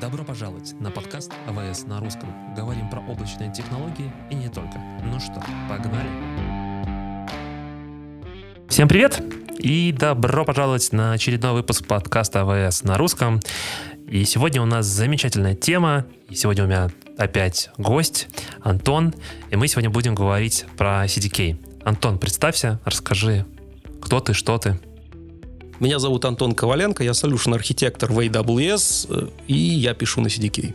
Добро пожаловать на подкаст АВС на русском. Говорим про облачные технологии и не только. Ну что, погнали. Всем привет и добро пожаловать на очередной выпуск подкаста АВС на русском. И сегодня у нас замечательная тема. И сегодня у меня опять гость Антон. И мы сегодня будем говорить про CDK. Антон, представься, расскажи, кто ты, что ты. Меня зовут Антон Коваленко, я solution архитектор в AWS, э, и я пишу на CDK.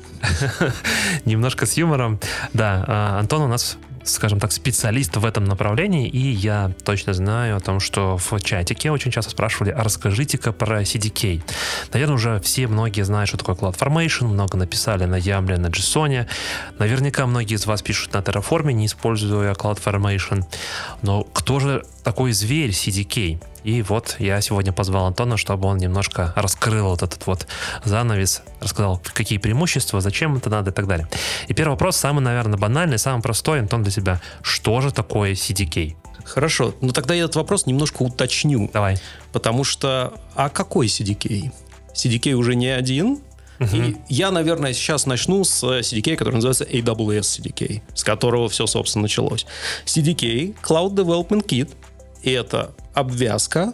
Немножко с юмором. Да, а, Антон у нас скажем так, специалист в этом направлении, и я точно знаю о том, что в чатике очень часто спрашивали, а расскажите-ка про CDK. Наверное, уже все многие знают, что такое CloudFormation, много написали на Ямле, на JSON. Наверняка многие из вас пишут на Terraform, не используя CloudFormation. Но кто же такой зверь CDK? И вот я сегодня позвал Антона, чтобы он немножко раскрыл вот этот вот занавес, рассказал, какие преимущества, зачем это надо и так далее. И первый вопрос, самый, наверное, банальный, самый простой, Антон, для тебя. Что же такое CDK? Хорошо, ну тогда я этот вопрос немножко уточню. Давай. Потому что, а какой CDK? CDK уже не один, Uh-huh. И я, наверное, сейчас начну с CDK, который называется AWS CDK, с которого все, собственно, началось. CDK, Cloud Development Kit, это обвязка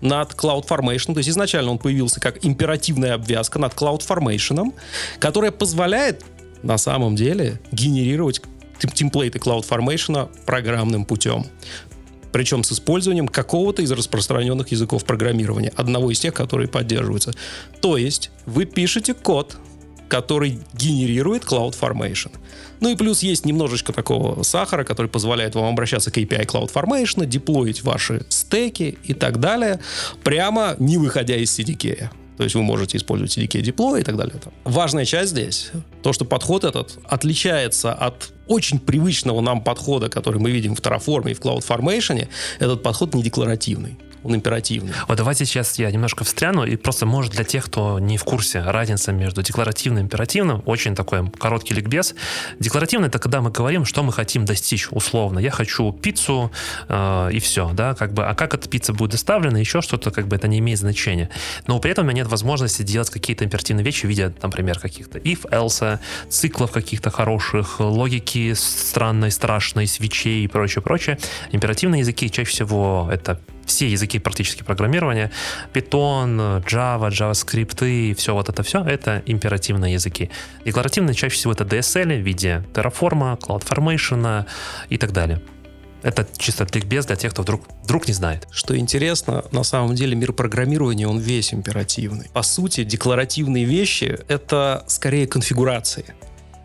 над CloudFormation. То есть изначально он появился как императивная обвязка над CloudFormation, которая позволяет на самом деле генерировать темплейты CloudFormation программным путем. Причем с использованием какого-то из распространенных языков программирования, одного из тех, которые поддерживаются. То есть вы пишете код, который генерирует CloudFormation. Ну и плюс есть немножечко такого сахара, который позволяет вам обращаться к API CloudFormation, деплоить ваши стеки и так далее, прямо не выходя из CDK. То есть вы можете использовать CDK Deploy и так далее. Важная часть здесь, то, что подход этот отличается от очень привычного нам подхода, который мы видим в Terraform и в CloudFormation. Этот подход не декларативный он императивный. Вот давайте сейчас я немножко встряну, и просто, может, для тех, кто не в курсе, разница между декларативным и императивным, очень такой короткий ликбез. Декларативный — это когда мы говорим, что мы хотим достичь условно. Я хочу пиццу, э, и все, да, как бы, а как эта пицца будет доставлена, еще что-то, как бы, это не имеет значения. Но при этом у меня нет возможности делать какие-то императивные вещи в виде, например, каких-то if-else, циклов каких-то хороших, логики странной, страшной, свечей и прочее, прочее. Императивные языки чаще всего это все языки практически программирования, Python, Java, JavaScript все вот это все, это императивные языки. Декларативные чаще всего это DSL в виде Terraform, CloudFormation и так далее. Это чисто ликбез для тех, кто вдруг, вдруг не знает. Что интересно, на самом деле мир программирования, он весь императивный. По сути, декларативные вещи — это скорее конфигурации.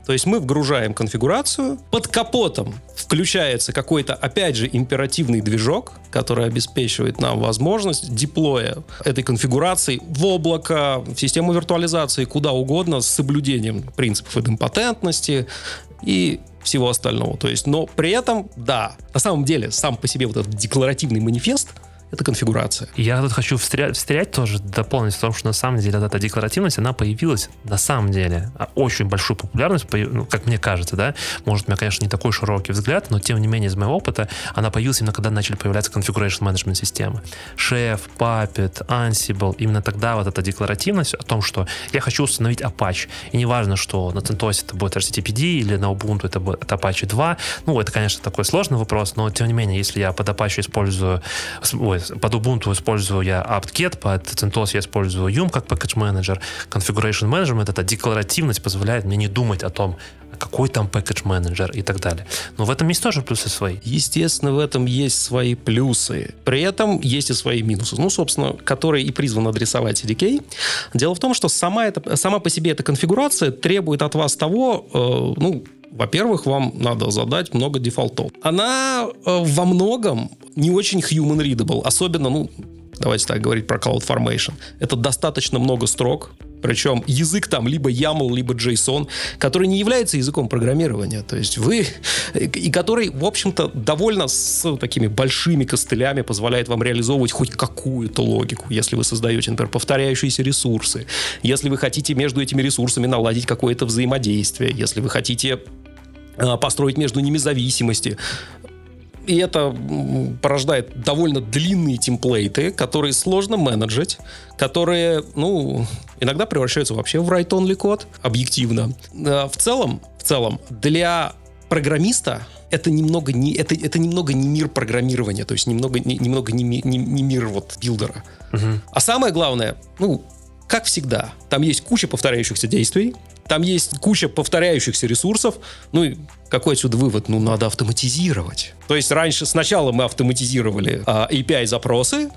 То есть мы вгружаем конфигурацию, под капотом включается какой-то, опять же, императивный движок, который обеспечивает нам возможность деплоя этой конфигурации в облако, в систему виртуализации, куда угодно, с соблюдением принципов идемпотентности и всего остального. То есть, но при этом, да, на самом деле, сам по себе вот этот декларативный манифест — это конфигурация. Я тут хочу встрять, встрять тоже, дополнить в том, что на самом деле эта декларативность, она появилась на самом деле а очень большую популярность, ну, как мне кажется, да, может, у меня, конечно, не такой широкий взгляд, но тем не менее из моего опыта она появилась именно когда начали появляться configuration management системы. Chef, Puppet, Ansible, именно тогда вот эта декларативность о том, что я хочу установить Apache, и неважно, что на CentOS это будет RCTPD или на Ubuntu это будет Apache 2, ну, это, конечно, такой сложный вопрос, но тем не менее, если я под Apache использую, ой, под Ubuntu использую я apt-get, под CentOS я использую Yum как package manager. Configuration management, эта декларативность позволяет мне не думать о том, какой там package менеджер и так далее. Но в этом есть тоже плюсы свои. Естественно, в этом есть свои плюсы. При этом есть и свои минусы. Ну, собственно, которые и призван адресовать CDK. Дело в том, что сама, это, сама по себе эта конфигурация требует от вас того, э, ну, во-первых, вам надо задать много дефолтов. Она э, во многом не очень human readable, особенно, ну, давайте так говорить про CloudFormation. Это достаточно много строк, причем язык там либо YAML, либо JSON, который не является языком программирования. То есть вы... И который, в общем-то, довольно с такими большими костылями позволяет вам реализовывать хоть какую-то логику, если вы создаете, например, повторяющиеся ресурсы, если вы хотите между этими ресурсами наладить какое-то взаимодействие, если вы хотите э, построить между ними зависимости И это порождает довольно длинные темплейты, которые сложно менеджить, которые, ну, иногда превращаются вообще в write-only код, объективно. Э, в целом, в целом, для программиста это немного не, это, это немного не мир программирования, то есть немного, не, немного не, не, не мир вот билдера. Угу. А самое главное, ну, как всегда, там есть куча повторяющихся действий, там есть куча повторяющихся ресурсов. Ну и какой отсюда вывод? Ну, надо автоматизировать. То есть раньше сначала мы автоматизировали а, API-запросы,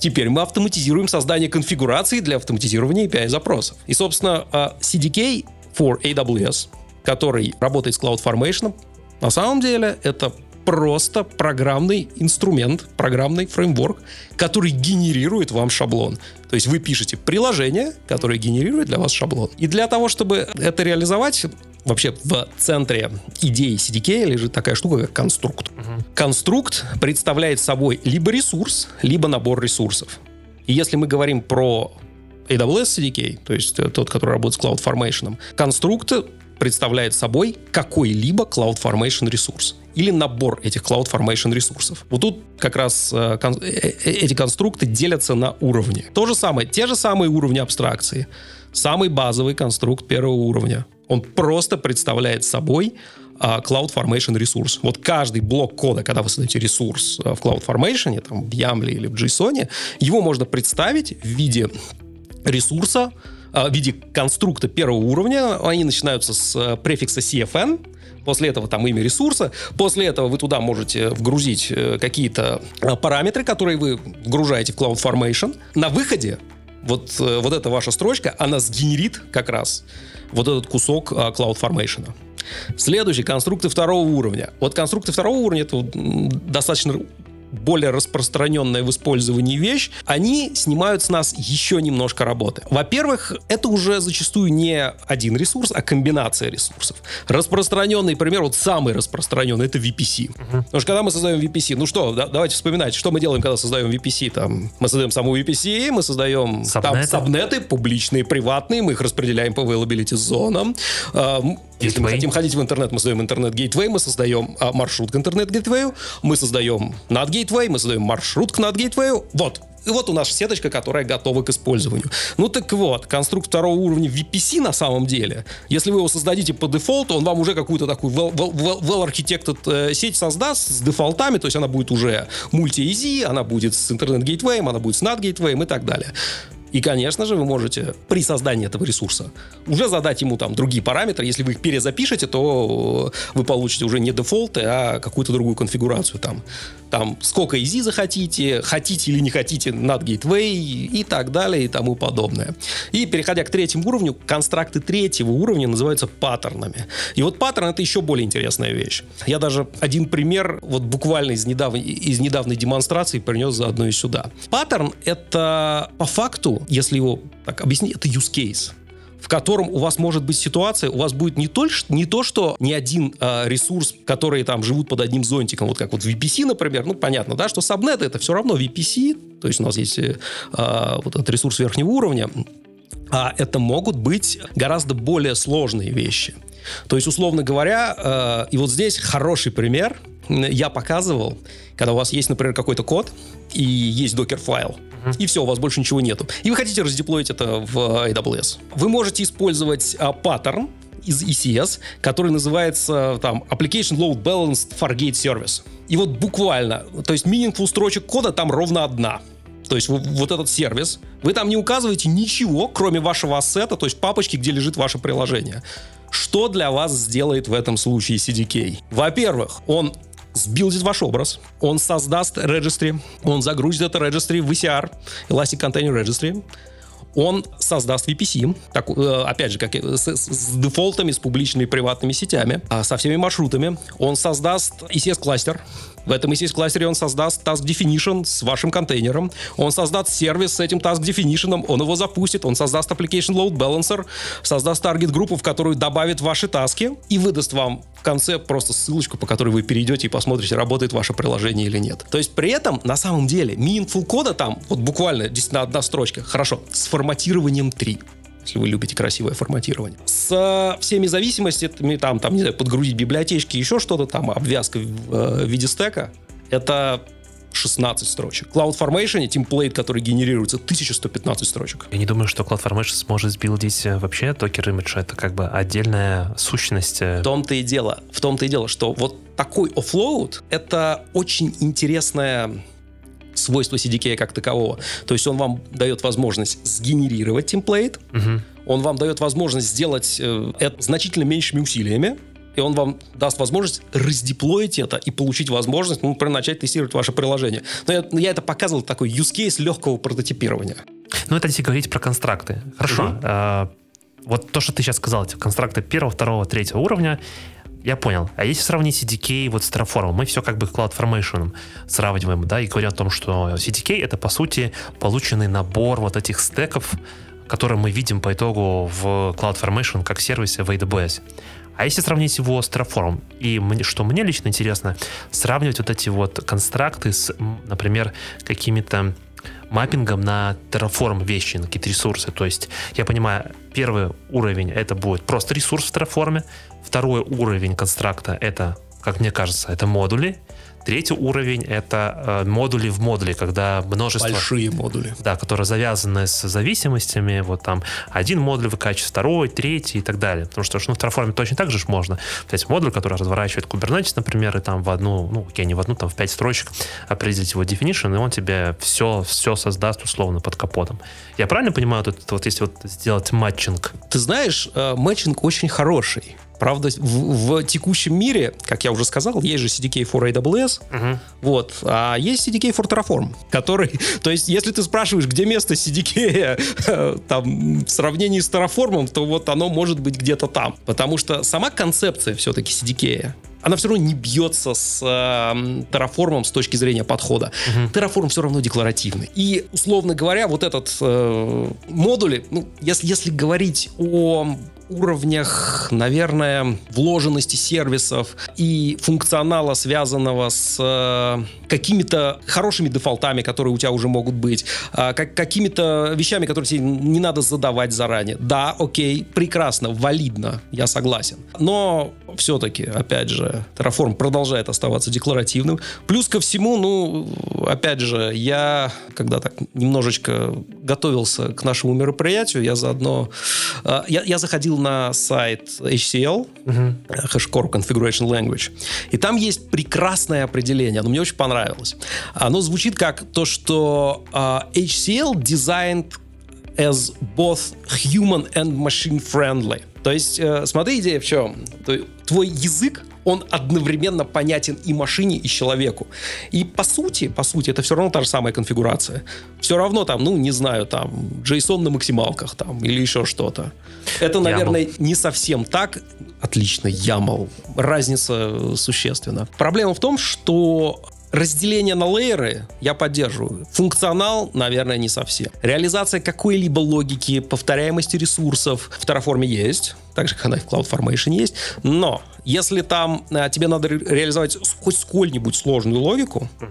Теперь мы автоматизируем создание конфигурации для автоматизирования API-запросов. И, собственно, а, CDK for AWS, который работает с CloudFormation, на самом деле это просто программный инструмент, программный фреймворк, который генерирует вам шаблон. То есть вы пишете приложение, которое генерирует для вас шаблон. И для того, чтобы это реализовать, вообще в центре идеи CDK лежит такая штука, как конструкт. Угу. Конструкт представляет собой либо ресурс, либо набор ресурсов. И если мы говорим про AWS CDK, то есть тот, который работает с CloudFormation, конструкт представляет собой какой-либо CloudFormation ресурс или набор этих CloudFormation ресурсов. Вот тут как раз э, кон- э, э, эти конструкты делятся на уровни. То же самое, те же самые уровни абстракции. Самый базовый конструкт первого уровня. Он просто представляет собой uh, CloudFormation ресурс. Вот каждый блок кода, когда вы создаете ресурс uh, в CloudFormation, там, в YAML или в JSON, его можно представить в виде ресурса, а, в виде конструкта первого уровня. Они начинаются с э, префикса CFN, После этого там имя ресурса. После этого вы туда можете вгрузить э, какие-то э, параметры, которые вы вгружаете в CloudFormation. На выходе вот, вот эта ваша строчка, она сгенерит как раз вот этот кусок CloudFormation. Следующий конструкты второго уровня. Вот конструкты второго уровня это достаточно более распространенная в использовании вещь, они снимают с нас еще немножко работы. Во-первых, это уже зачастую не один ресурс, а комбинация ресурсов. Распространенный пример, вот самый распространенный, это VPC. Uh-huh. Потому что когда мы создаем VPC, ну что, да, давайте вспоминать, что мы делаем, когда создаем VPC. Там, мы создаем саму VPC, мы создаем сабнеты, там, сабнеты публичные, приватные, мы их распределяем по availability зонам. А, если мы хотим ходить в интернет, мы создаем интернет-гейтвей, мы создаем а, маршрут к интернет-гейтвею, мы создаем над гейтвей, мы создаем маршрут к над гейтвею. Вот, и вот у нас сеточка, которая готова к использованию. Ну так вот, конструкт второго уровня VPC на самом деле, если вы его создадите по дефолту, он вам уже какую-то такую well-architected well, сеть создаст с дефолтами, то есть она будет уже мульти-easy, она будет с интернет-гейтвеем, она будет с NAT-гейтвеем и так далее. И, конечно же, вы можете при создании этого ресурса уже задать ему там другие параметры. Если вы их перезапишете, то вы получите уже не дефолты, а какую-то другую конфигурацию там там сколько EZ захотите, хотите или не хотите над Gateway и так далее и тому подобное. И переходя к третьему уровню, констракты третьего уровня называются паттернами. И вот паттерн это еще более интересная вещь. Я даже один пример вот буквально из недавней, из недавней демонстрации принес заодно и сюда. Паттерн это по факту, если его так объяснить, это use case в котором у вас может быть ситуация, у вас будет не то, не то что не один э, ресурс, которые там живут под одним зонтиком, вот как вот VPC, например, ну, понятно, да, что сабнет это все равно VPC, то есть у нас есть э, вот этот ресурс верхнего уровня, а это могут быть гораздо более сложные вещи. То есть, условно говоря, э, и вот здесь хороший пример я показывал, когда у вас есть, например, какой-то код и есть докер-файл, и все, у вас больше ничего нету. И вы хотите раздеплоить это в AWS. Вы можете использовать а, паттерн из ECS, который называется там Application Load Balanced Fargate Service. И вот буквально, то есть meaningful строчек кода там ровно одна. То есть вот этот сервис, вы там не указываете ничего, кроме вашего ассета, то есть папочки, где лежит ваше приложение. Что для вас сделает в этом случае CDK? Во-первых, он сбилдит ваш образ, он создаст registry, он загрузит это registry в ECR, Elastic Container Registry, он создаст VPC, так, э, опять же, как с, с дефолтами, с публичными и приватными сетями, а со всеми маршрутами. Он создаст ECS-кластер, в этом ECS кластере он создаст task definition с вашим контейнером, он создаст сервис с этим task definition, он его запустит, он создаст application load balancer, создаст таргет группу, в которую добавит ваши таски и выдаст вам в конце просто ссылочку, по которой вы перейдете и посмотрите, работает ваше приложение или нет. То есть при этом, на самом деле, meaningful кода там, вот буквально действительно одна строчка, хорошо, с форматированием 3 если вы любите красивое форматирование. С э, всеми зависимостями, там, там, не знаю, подгрузить библиотечки, еще что-то там, обвязка в э, виде стека, это 16 строчек. CloudFormation, темплейт, который генерируется, 1115 строчек. Я не думаю, что CloudFormation сможет сбилдить э, вообще токер имидж. Это как бы отдельная сущность. В том-то и дело, в том-то и дело, что вот такой оффлоуд — это очень интересная свойство CDK как такового. То есть он вам дает возможность сгенерировать темплейт, угу. он вам дает возможность сделать э, это значительно меньшими усилиями, и он вам даст возможность раздеплоить это и получить возможность, ну, например, начать тестировать ваше приложение. Но я, я это показывал такой use case легкого прототипирования. Ну, это если говорить про констракты. Хорошо. Угу. А, вот то, что ты сейчас сказал, эти констракты первого, второго, третьего уровня, я понял. А если сравнить CDK вот с Terraform, мы все как бы CloudFormation сравниваем, да, и говорим о том, что CDK это, по сути, полученный набор вот этих стеков, которые мы видим по итогу в CloudFormation как сервисе в AWS. А если сравнить его с Terraform, и что мне лично интересно, сравнивать вот эти вот констракты с, например, какими-то маппингом на Terraform вещи, на какие-то ресурсы. То есть, я понимаю, первый уровень это будет просто ресурс в Terraform, второй уровень констракта это, как мне кажется, это модули, Третий уровень — это э, модули в модуле, когда множество... Большие модули. Да, которые завязаны с зависимостями. Вот там один модуль выкачивает второй, третий и так далее. Потому что ну, в Terraform точно так же можно. То есть модуль, который разворачивает Kubernetes, например, и там в одну, ну, окей, не в одну, там в пять строчек определить его definition, и он тебе все, все создаст условно под капотом. Я правильно понимаю, вот, вот если вот сделать матчинг? Ты знаешь, э, матчинг очень хороший. Правда, в, в текущем мире, как я уже сказал, есть же CDK for AWS, угу. вот, а есть CDK for Terraform, который, то есть, если ты спрашиваешь, где место CDK там, в сравнении с Terraform, то вот оно может быть где-то там, потому что сама концепция все-таки CDK, она все равно не бьется с э, Terraform с точки зрения подхода. Угу. Terraform все равно декларативный. И, условно говоря, вот этот э, модули, ну, если, если говорить о уровнях, наверное, вложенности сервисов и функционала, связанного с э, какими-то хорошими дефолтами, которые у тебя уже могут быть, э, как, какими-то вещами, которые тебе не надо задавать заранее. Да, окей, прекрасно, валидно, я согласен. Но все-таки, опять же, Terraform продолжает оставаться декларативным. Плюс ко всему, ну, опять же, я, когда так немножечко готовился к нашему мероприятию, я заодно... Э, я, я заходил на сайт HCL, uh-huh. Hashcore Configuration Language, и там есть прекрасное определение, оно мне очень понравилось. Оно звучит как то, что uh, HCL designed as both human and machine friendly. То есть, э, смотри, идея в чем? Твой язык он одновременно понятен и машине, и человеку. И по сути, по сути, это все равно та же самая конфигурация. Все равно там, ну, не знаю, там, JSON на максималках там или еще что-то. Это, наверное, YAML. не совсем так. Отлично, YAML. Разница существенна. Проблема в том, что Разделение на лейеры я поддерживаю. Функционал, наверное, не совсем. Реализация какой-либо логики, повторяемости ресурсов в Terraform есть, так же, как она и в CloudFormation есть. Но если там а, тебе надо ре- реализовать хоть сколь-нибудь сложную логику, а,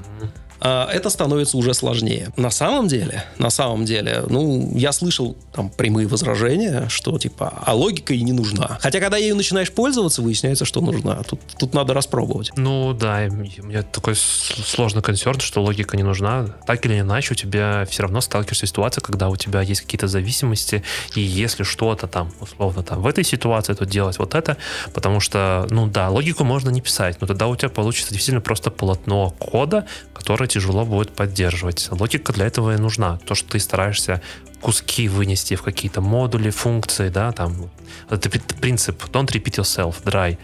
это становится уже сложнее. На самом деле, на самом деле, ну, я слышал там прямые возражения, что типа, а логика и не нужна. Хотя, когда ею начинаешь пользоваться, выясняется, что нужна. Тут, тут надо распробовать. Ну, да, у меня такой сложный консерн, что логика не нужна. Так или иначе, у тебя все равно сталкиваешься с ситуацией, когда у тебя есть какие-то зависимости, и если что-то там, условно, там, в этой ситуации, то делать вот это, потому что, ну да, логику можно не писать, но тогда у тебя получится действительно просто полотно кода, которое тяжело будет поддерживать. Логика для этого и нужна. То, что ты стараешься куски вынести в какие-то модули, функции, да, там. Это принцип don't repeat yourself, dry.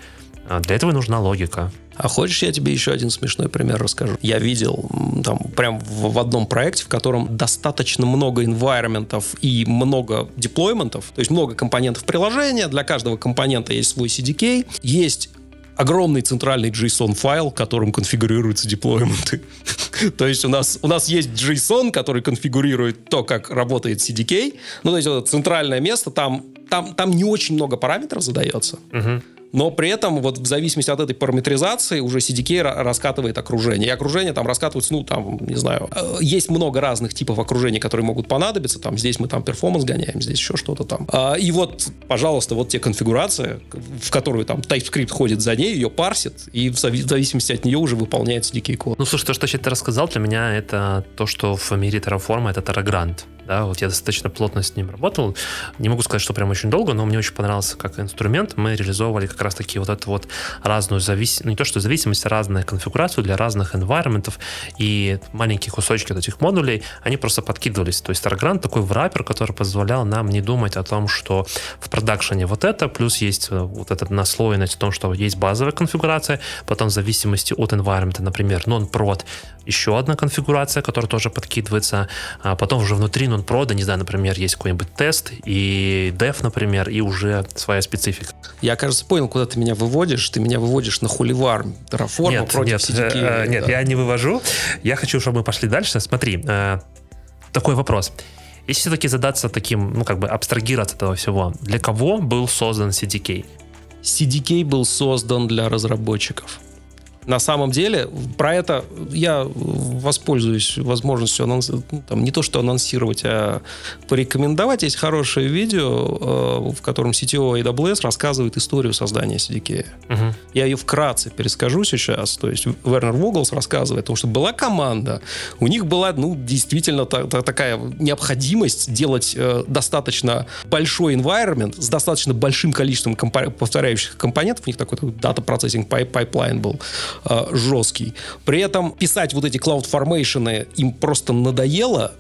А для этого и нужна логика. А хочешь, я тебе еще один смешной пример расскажу? Я видел там прям в, в одном проекте, в котором достаточно много environmentов и много деплойментов, то есть много компонентов приложения, для каждого компонента есть свой CDK, есть огромный центральный JSON-файл, которым конфигурируются деплойменты. то есть у нас, у нас есть JSON, который конфигурирует то, как работает CDK. Ну, то есть это центральное место, там, там, там не очень много параметров задается. Но при этом вот в зависимости от этой параметризации уже CDK раскатывает окружение. И окружение там раскатывается, ну, там, не знаю, э, есть много разных типов окружений, которые могут понадобиться. Там здесь мы там перформанс гоняем, здесь еще что-то там. А, и вот, пожалуйста, вот те конфигурации, в которую там TypeScript ходит за ней, ее парсит, и в зависимости от нее уже выполняет CDK код. Ну, слушай, то, что ты рассказал, для меня это то, что в мире Terraform это Terragrant да, вот я достаточно плотно с ним работал, не могу сказать, что прям очень долго, но мне очень понравился как инструмент, мы реализовывали как раз-таки вот эту вот разную зависимость, ну не то, что зависимость, а разную конфигурацию для разных environment, и маленькие кусочки вот этих модулей, они просто подкидывались, то есть Argrant такой враппер, который позволял нам не думать о том, что в продакшене вот это, плюс есть э, вот эта наслоенность в том, что есть базовая конфигурация, потом в зависимости от environment, например, non-prod, еще одна конфигурация, которая тоже подкидывается, а потом уже внутри non-prod, не знаю, например, есть какой-нибудь тест и dev, например, и уже своя специфика. Я, кажется, понял, куда ты меня выводишь. Ты меня выводишь на хуливар Terraform нет, против нет, CDK. Э, э, нет, я не вывожу. Я хочу, чтобы мы пошли дальше. Смотри, э, такой вопрос. Если все-таки задаться таким, ну, как бы абстрагироваться от этого всего, для кого был создан CDK? CDK был создан для разработчиков. На самом деле, про это я воспользуюсь возможностью анонс... ну, там, не то что анонсировать, а порекомендовать. Есть хорошее видео, э, в котором CTO AWS рассказывает историю создания CDK. Угу. Я ее вкратце перескажу сейчас. То есть Вернер Воглс рассказывает, потому что была команда, у них была ну, действительно та, та, такая необходимость делать э, достаточно большой environment с достаточно большим количеством компо- повторяющих компонентов. У них такой дата процессинг пайплайн был э, жесткий. При этом писать вот эти cloud formation им просто надоело.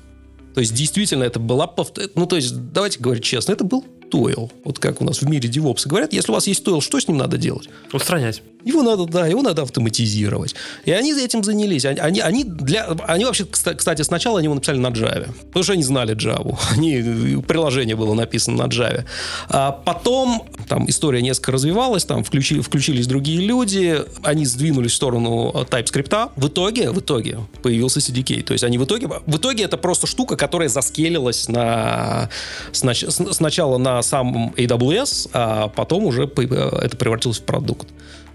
То есть действительно это была... Ну то есть давайте говорить честно, это был тойл. Вот как у нас в мире девопсы говорят, если у вас есть тойл, что с ним надо делать? Устранять. Его надо, да, его надо автоматизировать. И они этим занялись. Они, они, для, они вообще, кстати, сначала они его написали на Java. Потому что они знали Java. Они, приложение было написано на Java. А потом там история несколько развивалась, там включили, включились другие люди, они сдвинулись в сторону TypeScript. В итоге, в итоге появился CDK. То есть они в итоге, в итоге это просто штука, которая заскелилась на, снач, сначала на самом AWS, а потом уже это превратилось в продукт.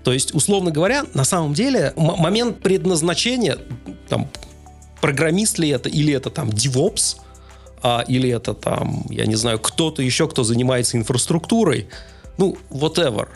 То есть, условно говоря, на самом деле момент предназначения, там, программист ли это, или это там DevOps, а, или это там, я не знаю, кто-то еще, кто занимается инфраструктурой, ну, whatever.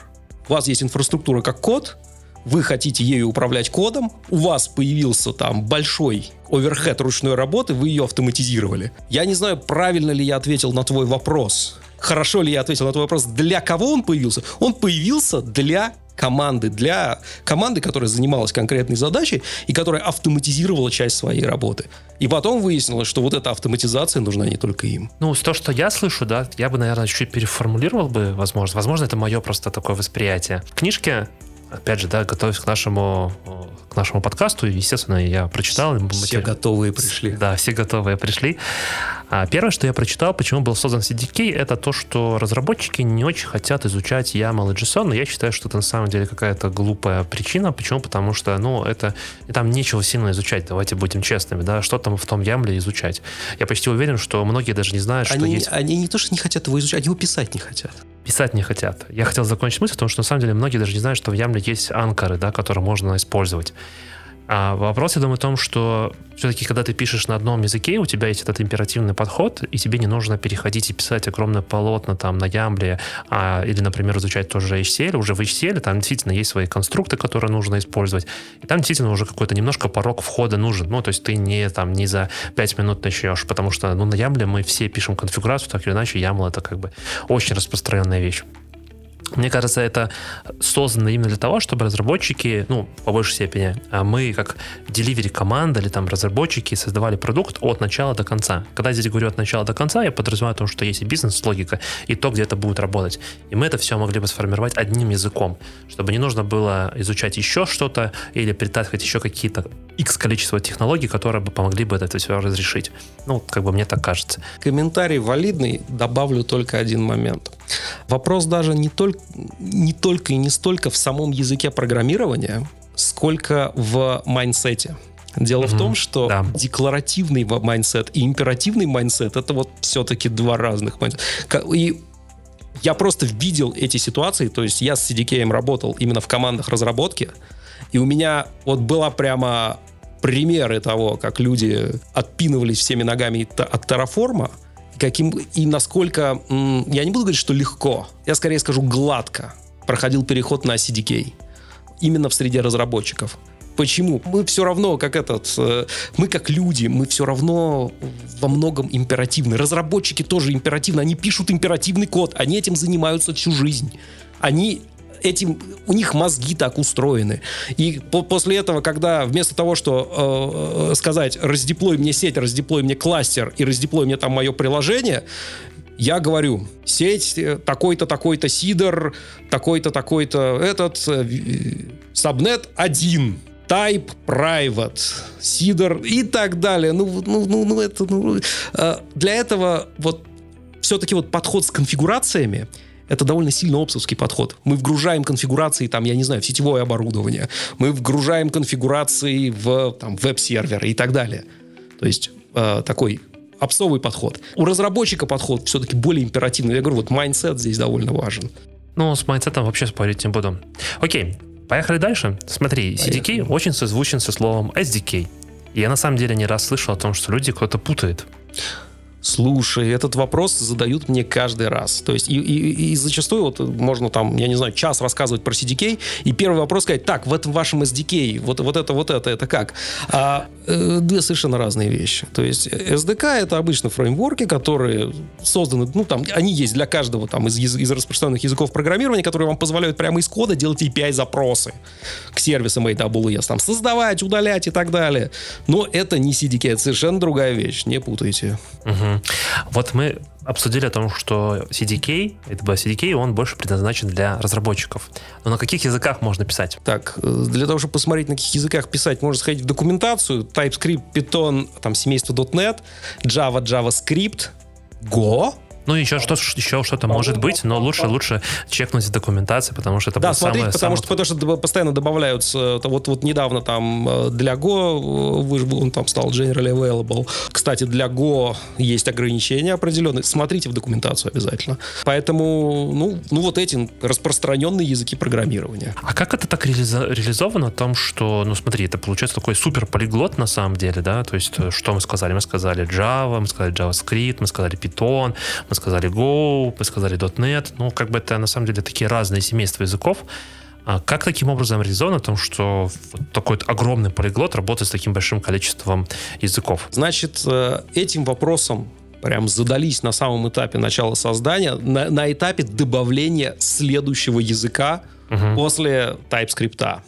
У вас есть инфраструктура как код, вы хотите ею управлять кодом, у вас появился там большой оверхед ручной работы, вы ее автоматизировали. Я не знаю, правильно ли я ответил на твой вопрос. Хорошо ли я ответил на твой вопрос, для кого он появился? Он появился для команды, для команды, которая занималась конкретной задачей и которая автоматизировала часть своей работы. И потом выяснилось, что вот эта автоматизация нужна не только им. Ну, то, что я слышу, да, я бы, наверное, чуть переформулировал бы, возможно. Возможно, это мое просто такое восприятие. В книжке опять же, да, готовясь к нашему, к нашему подкасту, естественно, я прочитал. Все матери... готовые пришли. Да, все готовые пришли. А первое, что я прочитал, почему был создан CDK, это то, что разработчики не очень хотят изучать YAML и JSON, но я считаю, что это на самом деле какая-то глупая причина. Почему? Потому что, ну, это там нечего сильно изучать, давайте будем честными, да, что там в том YAML изучать. Я почти уверен, что многие даже не знают, они, что есть... Они не то, что не хотят его изучать, они его писать не хотят писать не хотят. Я хотел закончить мысль, потому что на самом деле многие даже не знают, что в Ямле есть анкоры, да, которые можно использовать. А вопрос, я думаю, в том, что все-таки, когда ты пишешь на одном языке, у тебя есть этот императивный подход, и тебе не нужно переходить и писать огромное полотно там на Ямбле, а, или, например, изучать тоже HCL. Уже в HCL там действительно есть свои конструкты, которые нужно использовать, и там действительно уже какой-то немножко порог входа нужен. Ну, то есть ты не там не за 5 минут начнешь, потому что ну, на Ямбле мы все пишем конфигурацию, так или иначе, YAML это как бы очень распространенная вещь. Мне кажется, это создано именно для того, чтобы разработчики, ну, по большей степени, а мы как delivery команда или там разработчики создавали продукт от начала до конца. Когда я здесь говорю от начала до конца, я подразумеваю то, что есть и бизнес-логика, и то, где это будет работать. И мы это все могли бы сформировать одним языком, чтобы не нужно было изучать еще что-то или притаскивать еще какие-то X количество технологий, которые бы помогли бы это все разрешить. Ну, как бы мне так кажется. Комментарий валидный, добавлю только один момент. Вопрос даже не только, не только и не столько в самом языке программирования, сколько в майнсете. Дело mm-hmm. в том, что да. декларативный майндсет и императивный майндсет это вот все-таки два разных майндсета. И я просто видел эти ситуации, то есть я с CDK работал именно в командах разработки, и у меня вот была прямо примеры того, как люди отпинывались всеми ногами от Terraform, каким и насколько, я не буду говорить, что легко, я скорее скажу гладко проходил переход на CDK. Именно в среде разработчиков. Почему? Мы все равно, как этот, э, мы как люди, мы все равно во многом императивны. Разработчики тоже императивны, они пишут императивный код, они этим занимаются всю жизнь. Они этим, у них мозги так устроены. И по после этого, когда вместо того, что э, сказать, раздеплой мне сеть, раздеплой мне кластер и раздеплой мне там мое приложение, я говорю, сеть э, такой-то, такой-то сидор, такой-то, такой-то этот, э, сабнет 1, type private, сидор и так далее. Ну, ну, ну, ну это, ну, э, для этого вот все-таки вот подход с конфигурациями, это довольно сильно опсовский подход. Мы вгружаем конфигурации, там, я не знаю, в сетевое оборудование, мы вгружаем конфигурации в там, веб-серверы и так далее. То есть э, такой опсовый подход. У разработчика подход все-таки более императивный. Я говорю, вот майндсет здесь довольно важен. Ну, с майндсетом вообще спорить не буду. Окей, поехали дальше. Смотри, Поехали. CDK очень созвучен со словом SDK. И я на самом деле не раз слышал о том, что люди кто-то путает. Слушай, этот вопрос задают мне каждый раз. То есть и, и, и зачастую вот можно там, я не знаю, час рассказывать про CDK, и первый вопрос сказать, так, в этом вашем SDK, вот, вот это, вот это, это как? А, э, две совершенно разные вещи. То есть SDK это обычно фреймворки, которые созданы, ну там, они есть для каждого там из, из, распространенных языков программирования, которые вам позволяют прямо из кода делать API-запросы к сервисам AWS, там, создавать, удалять и так далее. Но это не CDK, это совершенно другая вещь, не путайте. Вот мы обсудили о том, что CDK, это был CDK, он больше предназначен для разработчиков. Но на каких языках можно писать? Так, э, для того, чтобы посмотреть, на каких языках писать, можно сходить в документацию, TypeScript, Python, там семейство .NET, Java, JavaScript, Go, ну, еще, что, еще что-то может быть, но лучше, лучше чекнуть документацию, потому что это да, смотреть, самое, потому, самое... Что, потому что постоянно добавляются, вот, вот недавно там э, для Go, э, он там стал generally available. Кстати, для Go есть ограничения определенные. Смотрите в документацию обязательно. Поэтому, ну, ну вот эти распространенные языки программирования. А как это так реализо- реализовано? В том, что, ну смотри, это получается такой супер полиглот на самом деле, да? То есть, э, что мы сказали? Мы сказали Java, мы сказали JavaScript, мы сказали Python, мы мы сказали Go, мы сказали .NET. Ну, как бы это на самом деле такие разные семейства языков. А как таким образом реализовано, том, что такой вот огромный полиглот работает с таким большим количеством языков? Значит, э, этим вопросом прям задались на самом этапе начала создания, на, на этапе добавления следующего языка угу. после TypeScript.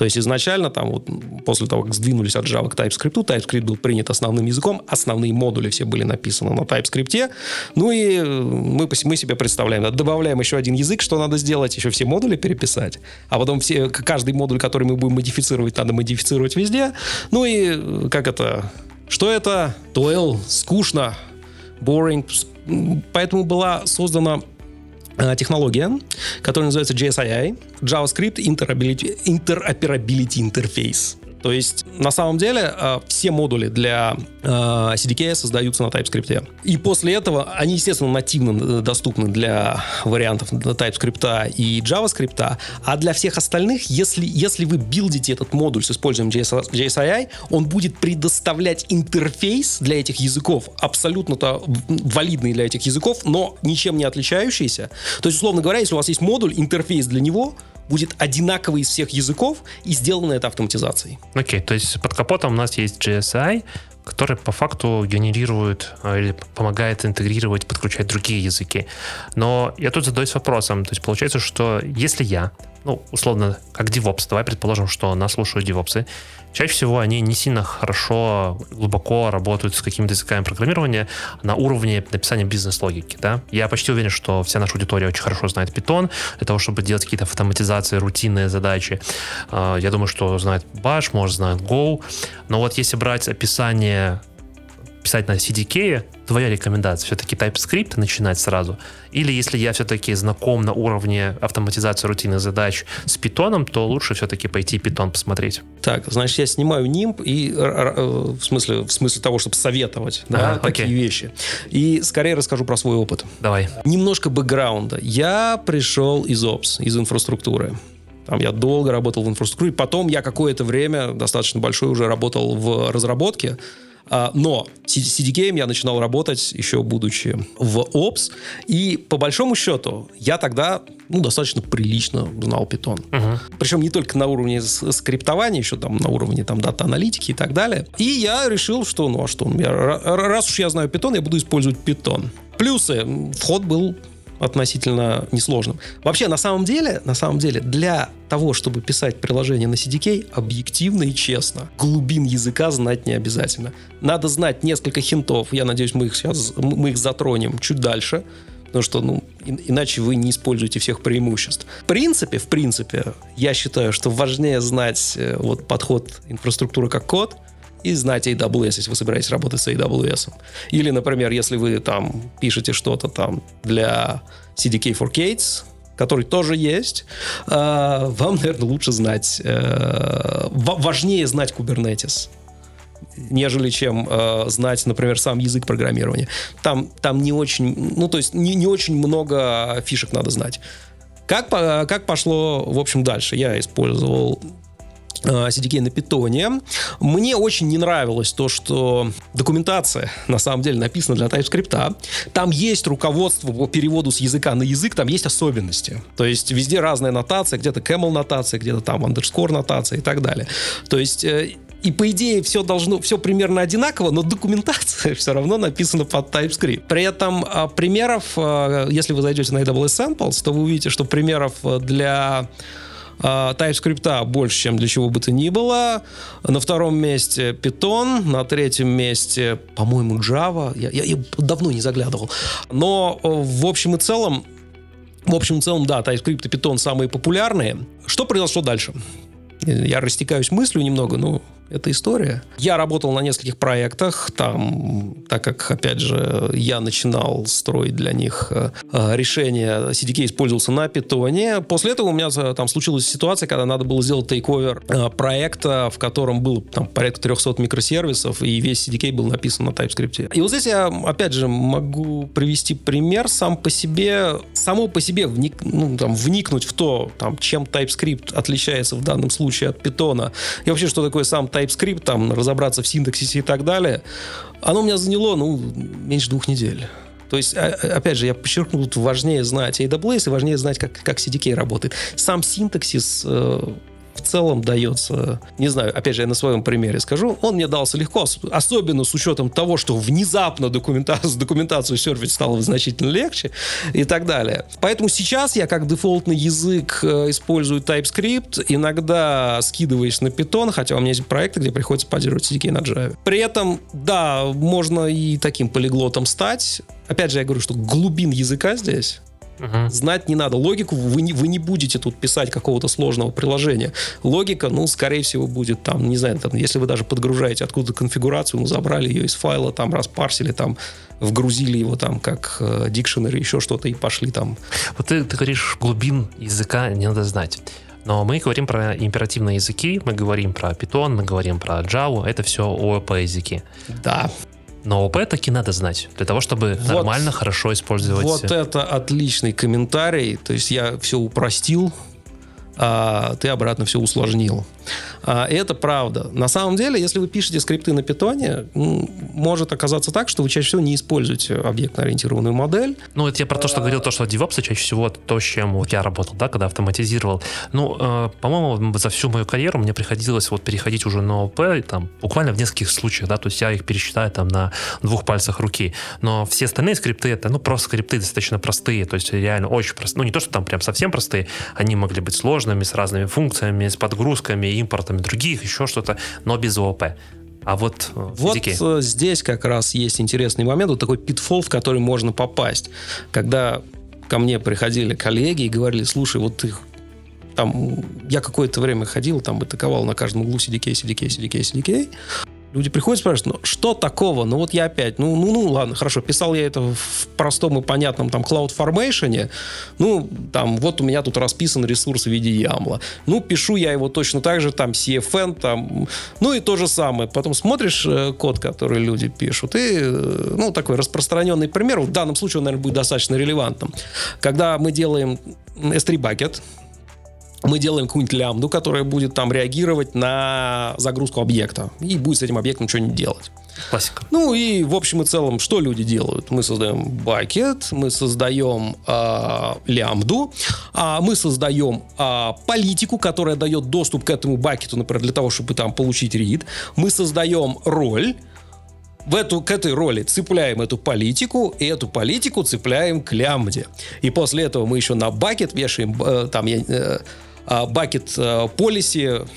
То есть изначально там вот после того, как сдвинулись от Java к TypeScript, TypeScript был принят основным языком, основные модули все были написаны на TypeScript. Ну и э, мы, мы себе представляем, добавляем еще один язык, что надо сделать, еще все модули переписать, а потом все, каждый модуль, который мы будем модифицировать, надо модифицировать везде. Ну и э, как это? Что это? Toil, скучно, boring. Поэтому была создана технология, которая называется JSII, JavaScript Interoperability, Interoperability Interface. То есть, на самом деле, э, все модули для э, CDK создаются на TypeScript. И после этого они, естественно, нативно доступны для вариантов TypeScript и JavaScript. А для всех остальных, если, если вы билдите этот модуль с использованием JSII, он будет предоставлять интерфейс для этих языков, абсолютно-то валидный для этих языков, но ничем не отличающийся. То есть, условно говоря, если у вас есть модуль, интерфейс для него, будет одинаковый из всех языков, и сделано это автоматизацией. Окей, okay, то есть под капотом у нас есть GSI, который по факту генерирует а, или помогает интегрировать, подключать другие языки. Но я тут задаюсь вопросом, то есть получается, что если я, ну, условно, как DevOps, давай предположим, что нас слушают DevOps, чаще всего они не сильно хорошо, глубоко работают с какими-то языками программирования на уровне написания бизнес-логики. Да? Я почти уверен, что вся наша аудитория очень хорошо знает Python для того, чтобы делать какие-то автоматизации, рутинные задачи. А, я думаю, что знает Bash, может, знает Go. Но вот если брать описание писать на CDK, твоя рекомендация все-таки TypeScript начинать сразу? Или если я все-таки знаком на уровне автоматизации рутинных задач с Python, то лучше все-таки пойти Python посмотреть? Так, значит, я снимаю NIMP и э, в смысле, в смысле того, чтобы советовать да, ага, такие окей. вещи. И скорее расскажу про свой опыт. Давай. Немножко бэкграунда. Я пришел из Ops, из инфраструктуры. Там я долго работал в инфраструктуре. Потом я какое-то время, достаточно большое, уже работал в разработке. А, но с CDK я начинал работать еще будучи в Ops. И по большому счету я тогда ну, достаточно прилично знал Python. Uh-huh. Причем не только на уровне скриптования, еще там на уровне там дата-аналитики и так далее. И я решил, что ну а что, я, раз уж я знаю Python, я буду использовать Python. Плюсы. Вход был относительно несложным. Вообще, на самом деле, на самом деле, для того, чтобы писать приложение на CDK, объективно и честно, глубин языка знать не обязательно. Надо знать несколько хинтов. Я надеюсь, мы их сейчас мы их затронем чуть дальше. Потому что, ну, иначе вы не используете всех преимуществ. В принципе, в принципе, я считаю, что важнее знать э, вот подход инфраструктуры как код – и знать AWS, если вы собираетесь работать с AWS. Или, например, если вы там пишете что-то там для CDK for Kates, который тоже есть, э, вам, наверное, лучше знать, э, важнее знать Kubernetes нежели чем э, знать, например, сам язык программирования. Там, там не очень, ну, то есть не, не очень много фишек надо знать. Как, как пошло, в общем, дальше? Я использовал CDK э, на питоне. Мне очень не нравилось то, что документация на самом деле написана для TypeScript. Там есть руководство по переводу с языка на язык, там есть особенности. То есть везде разная нотация, где-то camel нотация, где-то там underscore нотация и так далее. То есть э, и по идее все должно, все примерно одинаково, но документация все равно написана под TypeScript. При этом а, примеров, если вы зайдете на AWS Samples, то вы увидите, что примеров для TypeScript больше, чем для чего бы то ни было. На втором месте Python, на третьем месте, по-моему, Java. Я, я, я давно не заглядывал. Но э, в общем и целом, в общем и целом, да, TypeScript и Python самые популярные. Что произошло дальше? Я растекаюсь мыслью немного, но эта история. Я работал на нескольких проектах, там, так как, опять же, я начинал строить для них э, решение, CDK использовался на питоне. После этого у меня э, там случилась ситуация, когда надо было сделать тейковер э, проекта, в котором было там порядка 300 микросервисов, и весь CDK был написан на TypeScript. И вот здесь я, опять же, могу привести пример сам по себе, само по себе вник, ну, там, вникнуть в то, там, чем TypeScript отличается в данном случае от питона, и вообще, что такое сам TypeScript TypeScript, там, разобраться в синтаксисе и так далее, оно у меня заняло, ну, меньше двух недель. То есть, а, а, опять же, я подчеркнул, важнее знать AWS и важнее знать, как, как CDK работает. Сам синтаксис э, в целом дается, не знаю, опять же, я на своем примере скажу, он мне дался легко, особенно с учетом того, что внезапно документацию, документацию серфить стало значительно легче и так далее. Поэтому сейчас я как дефолтный язык э, использую TypeScript, иногда скидываясь на Python, хотя у меня есть проекты, где приходится поддерживать CDK на Java. При этом, да, можно и таким полиглотом стать. Опять же, я говорю, что глубин языка здесь Угу. Знать не надо. Логику вы не, вы не будете тут писать какого-то сложного приложения. Логика, ну, скорее всего, будет там, не знаю, там, если вы даже подгружаете откуда-то конфигурацию, ну, забрали ее из файла, там, распарсили, там, вгрузили его там как э, дикшенери, еще что-то, и пошли там. Вот ты, ты говоришь, глубин языка не надо знать. Но мы говорим про императивные языки, мы говорим про Python, мы говорим про Java, это все ООП языки. Да. Но ОП таки надо знать, для того, чтобы вот, нормально, хорошо использовать. Вот это отличный комментарий. То есть я все упростил, а ты обратно все усложнил. А, это правда. На самом деле, если вы пишете скрипты на питоне, может оказаться так, что вы чаще всего не используете объектно-ориентированную модель. Ну, это я про то, что говорил, то, что DevOps чаще всего то, с чем вот я работал, да, когда автоматизировал. Ну, э, по-моему, за всю мою карьеру мне приходилось вот переходить уже на ОП, там, буквально в нескольких случаях, да, то есть я их пересчитаю там на двух пальцах руки. Но все остальные скрипты, это, ну, просто скрипты достаточно простые, то есть реально очень простые. Ну, не то, что там прям совсем простые, они могли быть сложными, с разными функциями, с подгрузками, импортами других, еще что-то, но без ООП. А вот э, Вот CDK. здесь как раз есть интересный момент, вот такой питфол, в который можно попасть. Когда ко мне приходили коллеги и говорили, слушай, вот ты там, я какое-то время ходил, там, атаковал на каждом углу CDK, CDK, CDK, CDK. Люди приходят и спрашивают, ну что такого? Ну вот я опять, ну, ну, ну ладно, хорошо, писал я это в простом и понятном там CloudFormation, ну там вот у меня тут расписан ресурс в виде YAML. Ну пишу я его точно так же, там CFN, там, ну и то же самое. Потом смотришь э, код, который люди пишут, и, э, ну такой распространенный пример, в данном случае он, наверное, будет достаточно релевантным. Когда мы делаем S3 bucket, мы делаем какую-нибудь лямбду, которая будет там реагировать на загрузку объекта и будет с этим объектом что-нибудь делать. Классика. Ну и в общем и целом, что люди делают? Мы создаем бакет, мы создаем э, лямбду, а мы создаем э, политику, которая дает доступ к этому бакету, например, для того, чтобы там получить рид. Мы создаем роль, в эту, к этой роли цепляем эту политику, и эту политику цепляем к лямбде. И после этого мы еще на бакет вешаем, э, там, я, э, бакет э, policy.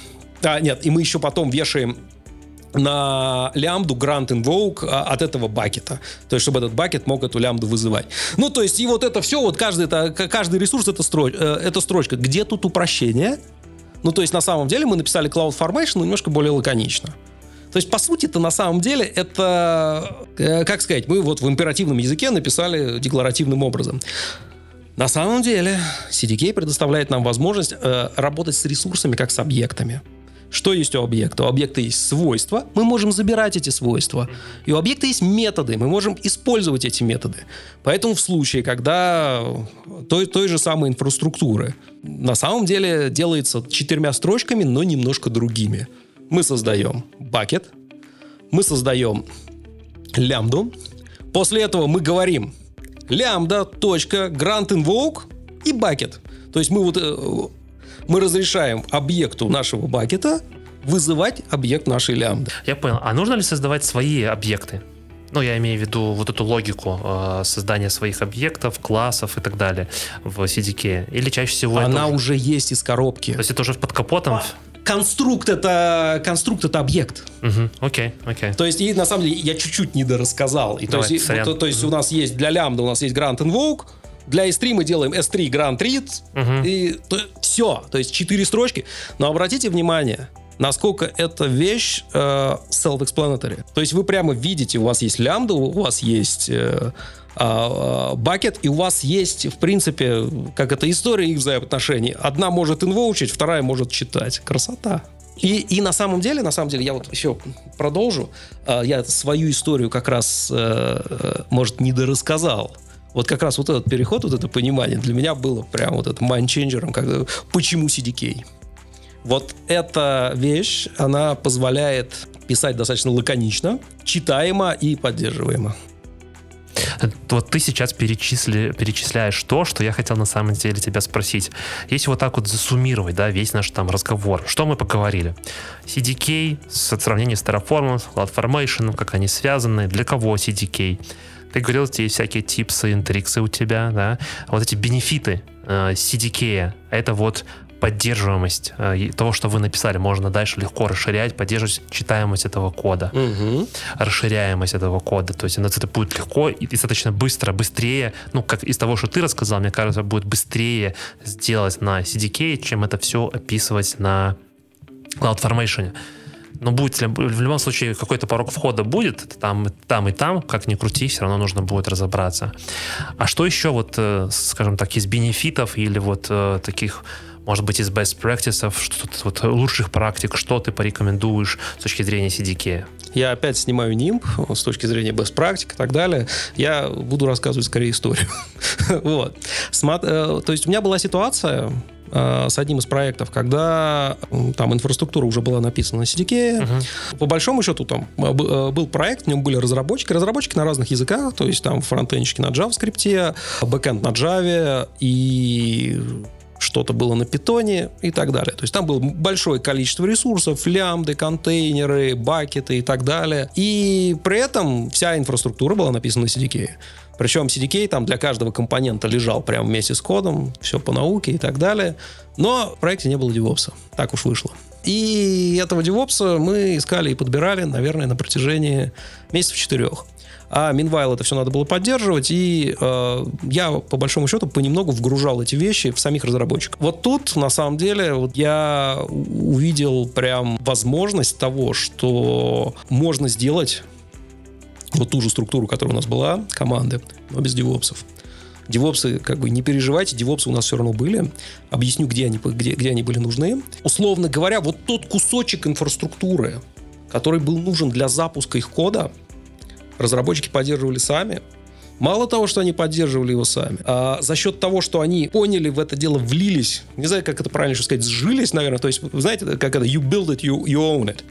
А, нет, и мы еще потом вешаем на лямбду Grant Invoke а, от этого бакета. То есть, чтобы этот бакет мог эту лямбду вызывать. Ну, то есть, и вот это все, вот каждый, это, каждый ресурс это, строч, э, это строчка. Где тут упрощение? Ну, то есть, на самом деле, мы написали Cloud Formation немножко более лаконично. То есть, по сути это на самом деле, это, э, как сказать, мы вот в императивном языке написали декларативным образом. На самом деле, CDK предоставляет нам возможность э, работать с ресурсами как с объектами. Что есть у объекта? У объекта есть свойства, мы можем забирать эти свойства. И у объекта есть методы, мы можем использовать эти методы. Поэтому в случае, когда той, той же самой инфраструктуры на самом деле делается четырьмя строчками, но немножко другими. Мы создаем бакет, мы создаем лямбду, после этого мы говорим, лямбда, точка, grant invoke и бакет. То есть мы вот э, мы разрешаем объекту нашего бакета вызывать объект нашей лямбды. Я понял. А нужно ли создавать свои объекты? Ну, я имею в виду вот эту логику э, создания своих объектов, классов и так далее в CDK. Или чаще всего Она это... уже есть из коробки. То есть это уже под капотом? Конструкт это конструкт это объект. Угу, окей, окей. То есть и на самом деле я чуть-чуть недорассказал. И Давай, то есть, то, то есть угу. у нас есть для лямбда у нас есть Grant Invoke, для S3 мы делаем S3 Grant Read, угу. и то, все, то есть четыре строчки. Но обратите внимание, насколько эта вещь э, self-explanatory. То есть вы прямо видите, у вас есть лямбда, у вас есть э, бакет, и у вас есть, в принципе, как это история их взаимоотношений. Одна может инвоучить, вторая может читать. Красота. И, и на самом деле, на самом деле, я вот еще продолжу. А, я свою историю как раз, э, э, может, не дорассказал. Вот как раз вот этот переход, вот это понимание для меня было прям вот это майндченджером, когда, почему CDK. Вот эта вещь, она позволяет писать достаточно лаконично, читаемо и поддерживаемо. Вот ты сейчас перечисли, перечисляешь то, что я хотел на самом деле тебя спросить. Если вот так вот засуммировать, да, весь наш там разговор, что мы поговорили? CDK, с сравнением с Terraform, CloudFormation, как они связаны, для кого CDK? Ты говорил, эти всякие типсы, интриксы у тебя, да? Вот эти бенефиты э, CDK, это вот поддерживаемость э, того, что вы написали, можно дальше легко расширять, поддерживать читаемость этого кода, угу. расширяемость этого кода. То есть это будет легко и достаточно быстро, быстрее, ну, как из того, что ты рассказал, мне кажется, будет быстрее сделать на CDK, чем это все описывать на CloudFormation. Но будет в любом случае какой-то порог входа будет, там, там и там, как ни крути, все равно нужно будет разобраться. А что еще вот, э, скажем так, из бенефитов или вот э, таких может быть, из best practices, что-то вот лучших практик, что ты порекомендуешь с точки зрения CDK? Я опять снимаю нимб с точки зрения best практик и так далее. Я буду рассказывать скорее историю. вот. Э, то есть у меня была ситуация, э, с одним из проектов, когда там инфраструктура уже была написана на CDK. Uh-huh. По большому счету там э, был проект, в нем были разработчики, разработчики на разных языках, то есть там фронтенчики на JavaScript, бэкэнд на Java и что-то было на питоне и так далее. То есть там было большое количество ресурсов, лямбды, контейнеры, бакеты и так далее. И при этом вся инфраструктура была написана на CDK. Причем CDK там для каждого компонента лежал прямо вместе с кодом, все по науке и так далее. Но в проекте не было DevOps. Так уж вышло. И этого DevOps мы искали и подбирали, наверное, на протяжении месяцев четырех. А Meanwhile это все надо было поддерживать, и э, я, по большому счету, понемногу вгружал эти вещи в самих разработчиков. Вот тут, на самом деле, вот я увидел прям возможность того, что можно сделать вот ту же структуру, которая у нас была, команды, но без девопсов. Девопсы, как бы не переживайте, девопсы у нас все равно были. Объясню, где они, где, где они были нужны. Условно говоря, вот тот кусочек инфраструктуры, который был нужен для запуска их кода, разработчики поддерживали сами. Мало того, что они поддерживали его сами, а за счет того, что они поняли в это дело, влились, не знаю, как это правильно сказать, сжились, наверное, то есть, знаете, как это, you build it, you, you own it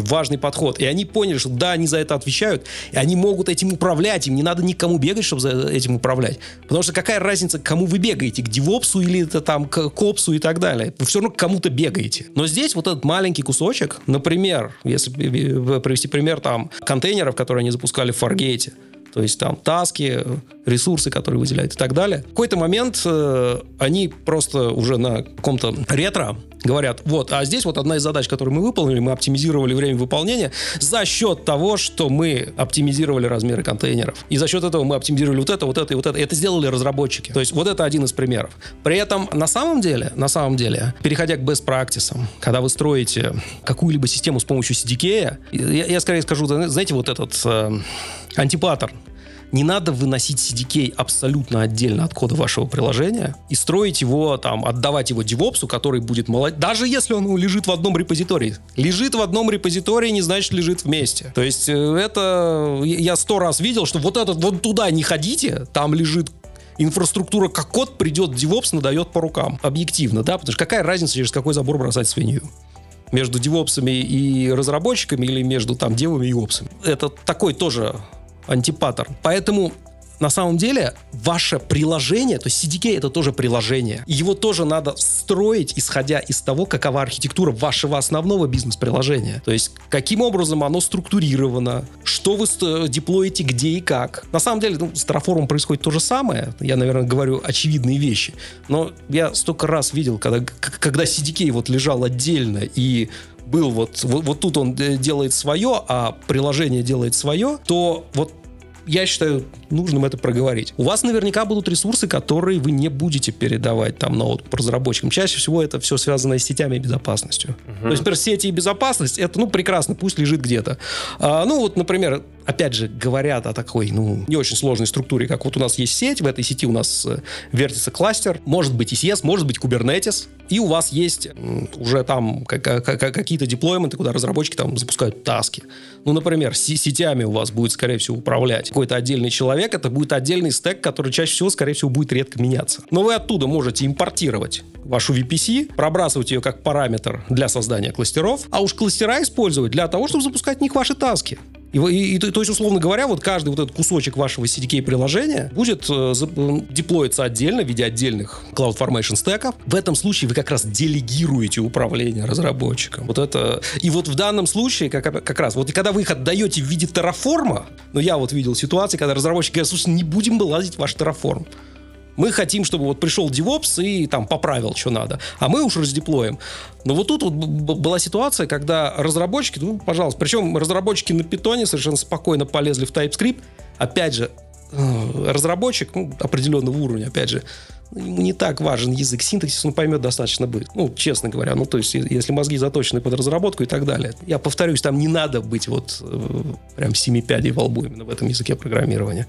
важный подход. И они поняли, что да, они за это отвечают, и они могут этим управлять, им не надо никому бегать, чтобы за этим управлять. Потому что какая разница, к кому вы бегаете, к девопсу или это там к копсу и так далее. Вы все равно к кому-то бегаете. Но здесь вот этот маленький кусочек, например, если привести пример там контейнеров, которые они запускали в Fargate, то есть там таски, ресурсы, которые выделяют и так далее. В какой-то момент э, они просто уже на каком-то ретро говорят, вот, а здесь вот одна из задач, которую мы выполнили, мы оптимизировали время выполнения за счет того, что мы оптимизировали размеры контейнеров. И за счет этого мы оптимизировали вот это, вот это и вот это. Это сделали разработчики. То есть вот это один из примеров. При этом на самом деле, на самом деле, переходя к best practices, когда вы строите какую-либо систему с помощью CDK, я, я скорее скажу, знаете, вот этот э, антипаттерн, не надо выносить CDK абсолютно отдельно от кода вашего приложения и строить его, там, отдавать его девопсу, который будет молодец, даже если он лежит в одном репозитории. Лежит в одном репозитории, не значит лежит вместе. То есть э, это я сто раз видел, что вот этот, вот туда не ходите, там лежит инфраструктура как код, придет DevOps, надает по рукам. Объективно, да, потому что какая разница, через какой забор бросать свинью? между девопсами и разработчиками или между там девами и опсами. Это такой тоже антипаттерн. Поэтому на самом деле ваше приложение, то есть CDK это тоже приложение, его тоже надо строить, исходя из того, какова архитектура вашего основного бизнес-приложения. То есть каким образом оно структурировано, что вы деплоите где и как. На самом деле ну, с Terraform происходит то же самое. Я, наверное, говорю очевидные вещи. Но я столько раз видел, когда, когда CDK вот лежал отдельно и был вот, вот, вот тут он делает свое, а приложение делает свое, то вот я считаю нужным это проговорить. У вас наверняка будут ресурсы, которые вы не будете передавать там на откуп разработчикам. Чаще всего это все связано с сетями и безопасностью. Угу. То есть, например, сети и безопасность, это, ну, прекрасно, пусть лежит где-то. А, ну, вот, например, опять же, говорят о такой, ну, не очень сложной структуре, как вот у нас есть сеть, в этой сети у нас э, вертится кластер, может быть ECS, может быть Kubernetes, и у вас есть уже там какие-то деплойменты, куда разработчики там запускают таски. Ну, например, сетями у вас будет, скорее всего, управлять какой-то отдельный человек, это будет отдельный стек, который чаще всего, скорее всего, будет редко меняться. Но вы оттуда можете импортировать вашу VPC, пробрасывать ее как параметр для создания кластеров, а уж кластера использовать для того, чтобы запускать в них ваши таски. И, и, и, то есть, условно говоря, вот каждый вот этот кусочек вашего CDK-приложения будет э, деплоиться отдельно в виде отдельных CloudFormation стеков. В этом случае вы как раз делегируете управление разработчиком. Вот это... И вот в данном случае как, как раз, вот когда вы их отдаете в виде терраформа, ну я вот видел ситуации, когда разработчики говорят, слушай, не будем мы лазить в ваш терраформ. Мы хотим, чтобы вот пришел DevOps и там поправил, что надо. А мы уж раздеплоим. Но вот тут вот была ситуация, когда разработчики, ну, пожалуйста, причем разработчики на питоне совершенно спокойно полезли в TypeScript. Опять же, э, разработчик ну, определенного уровня, опять же, ему не так важен язык синтаксис, он поймет достаточно быстро. Ну, честно говоря, ну, то есть, если мозги заточены под разработку и так далее. Я повторюсь, там не надо быть вот э, прям семи пядей во лбу именно в этом языке программирования.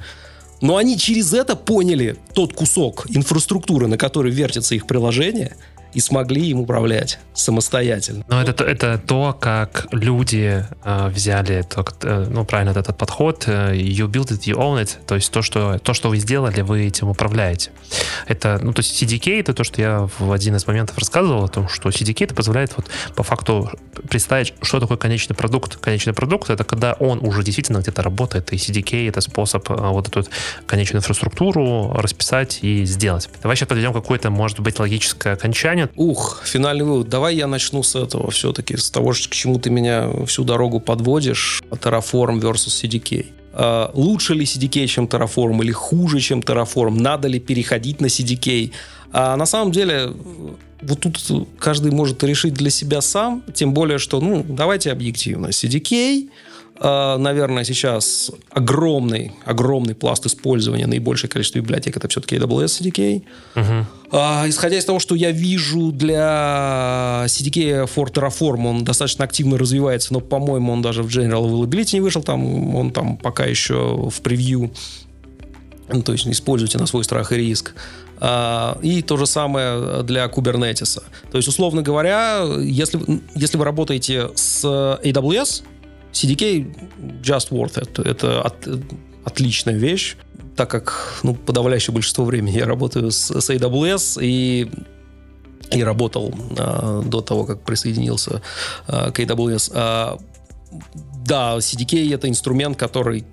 Но они через это поняли тот кусок инфраструктуры, на который вертится их приложение – и смогли им управлять самостоятельно. Но это, это то, как люди э, взяли, то, э, ну, правильно, этот подход, э, you build it, you own it, то есть то что, то, что вы сделали, вы этим управляете. Это, ну, то есть CDK, это то, что я в один из моментов рассказывал о том, что CDK это позволяет вот по факту представить, что такое конечный продукт. Конечный продукт это когда он уже действительно где-то работает, и CDK это способ э, вот эту конечную инфраструктуру расписать и сделать. Давай сейчас подведем какое-то, может быть, логическое окончание, нет? Ух, финальный вывод. Давай я начну с этого все-таки, с того, к чему ты меня всю дорогу подводишь. Terraform versus CDK. Uh, лучше ли CDK, чем Terraform, или хуже, чем Terraform? Надо ли переходить на CDK? А на самом деле, вот тут каждый может решить для себя сам, тем более, что, ну, давайте объективно. CDK наверное, сейчас огромный, огромный пласт использования, наибольшее количество библиотек это все-таки AWS CDK. Угу. А, исходя из того, что я вижу для CDK for Terraform, он достаточно активно развивается, но, по-моему, он даже в General Availability не вышел, там, он там пока еще в превью. Ну, то есть используйте на свой страх и риск. А, и то же самое для Kubernetes. То есть, условно говоря, если, если вы работаете с AWS, CDK just worth it. Это от, отличная вещь так как ну, подавляющее большинство времени я работаю с, с AWS и и работал а, до того, как присоединился а, к AWS. А, да, CDK это инструмент, который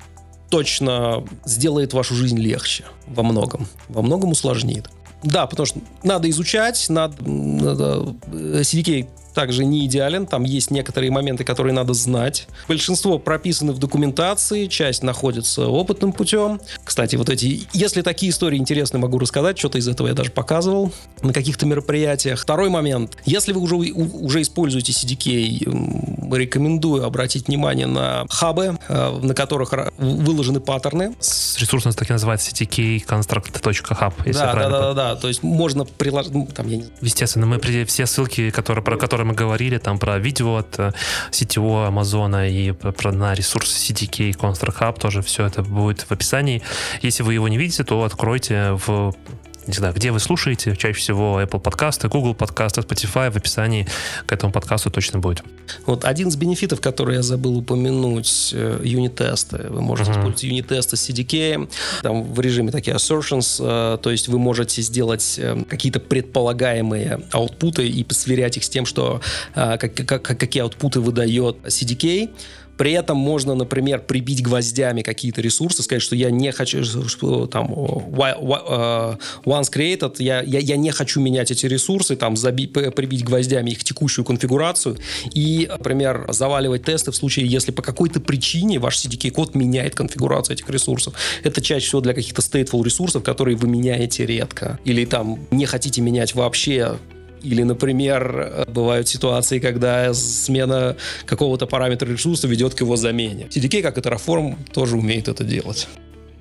точно сделает вашу жизнь легче во многом, во многом усложнит. Да, потому что надо изучать, надо, надо CDK также не идеален, там есть некоторые моменты, которые надо знать. Большинство прописаны в документации, часть находится опытным путем. Кстати, вот эти, если такие истории интересны, могу рассказать, что-то из этого я даже показывал на каких-то мероприятиях. Второй момент. Если вы уже, уже используете CDK, рекомендую обратить внимание на хабы, э, на которых выложены паттерны. Ресурс у нас так и называется CDK construct.hub, если да, да, да, да, да. То есть можно приложить... Ну, там, я не... Естественно, мы все ссылки, которые, про которые мы говорили, там про видео от э, сетевого Амазона и про на ресурс CDK Construct Hub, тоже все это будет в описании. Если вы его не видите, то откройте в не знаю, где вы слушаете, чаще всего Apple подкасты, Google подкасты, Spotify, в описании к этому подкасту точно будет. Вот один из бенефитов, который я забыл упомянуть, э, юнит-тесты. Вы можете uh-huh. использовать юнит-тесты с CDK, там в режиме такие assertions, э, то есть вы можете сделать э, какие-то предполагаемые аутпуты и сверять их с тем, что как, как, какие аутпуты выдает CDK. При этом можно, например, прибить гвоздями какие-то ресурсы, сказать, что я не хочу, что там once created, я, я, я не хочу менять эти ресурсы, там забить, прибить гвоздями их текущую конфигурацию и, например, заваливать тесты в случае, если по какой-то причине ваш CDK-код меняет конфигурацию этих ресурсов. Это чаще всего для каких-то stateful ресурсов, которые вы меняете редко. Или там не хотите менять вообще или, например, бывают ситуации, когда смена какого-то параметра ресурса ведет к его замене. CDK, как и Terraform, тоже умеет это делать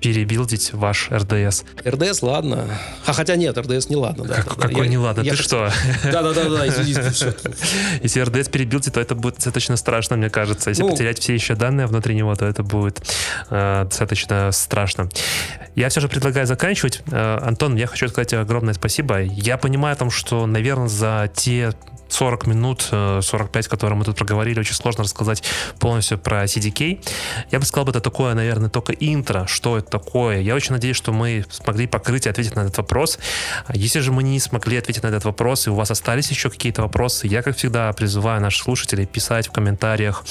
перебилдить ваш РДС. РДС, ладно. А хотя нет, РДС не ладно. Да, как, какой я, не ладно? Я, Ты я, что? Да-да-да, извините. Если РДС перебилдить, то это будет достаточно страшно, мне кажется. Если ну, потерять все еще данные внутри него, то это будет э, достаточно страшно. Я все же предлагаю заканчивать. Э, Антон, я хочу сказать огромное спасибо. Я понимаю, там, что, наверное, за те 40 минут, 45, э, которые мы тут проговорили, очень сложно рассказать полностью про CDK. Я бы сказал, это такое, наверное, только интро, что это такое. Я очень надеюсь, что мы смогли покрыть и ответить на этот вопрос. Если же мы не смогли ответить на этот вопрос, и у вас остались еще какие-то вопросы, я, как всегда, призываю наших слушателей писать в комментариях.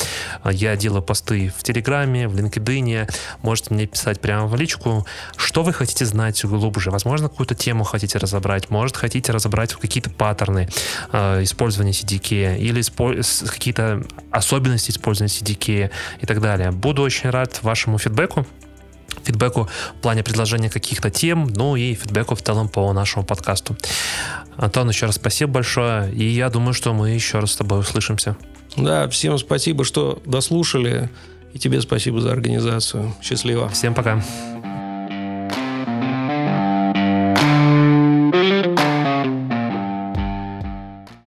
Я делаю посты в Телеграме, в LinkedIn. Можете мне писать прямо в личку, что вы хотите знать глубже. Возможно, какую-то тему хотите разобрать, может, хотите разобрать какие-то паттерны, э, использовать использования CDK или какие-то особенности использования CDK и так далее. Буду очень рад вашему фидбэку фидбэку в плане предложения каких-то тем, ну и фидбэку в целом по нашему подкасту. Антон, еще раз спасибо большое, и я думаю, что мы еще раз с тобой услышимся. Да, всем спасибо, что дослушали, и тебе спасибо за организацию. Счастливо. Всем пока.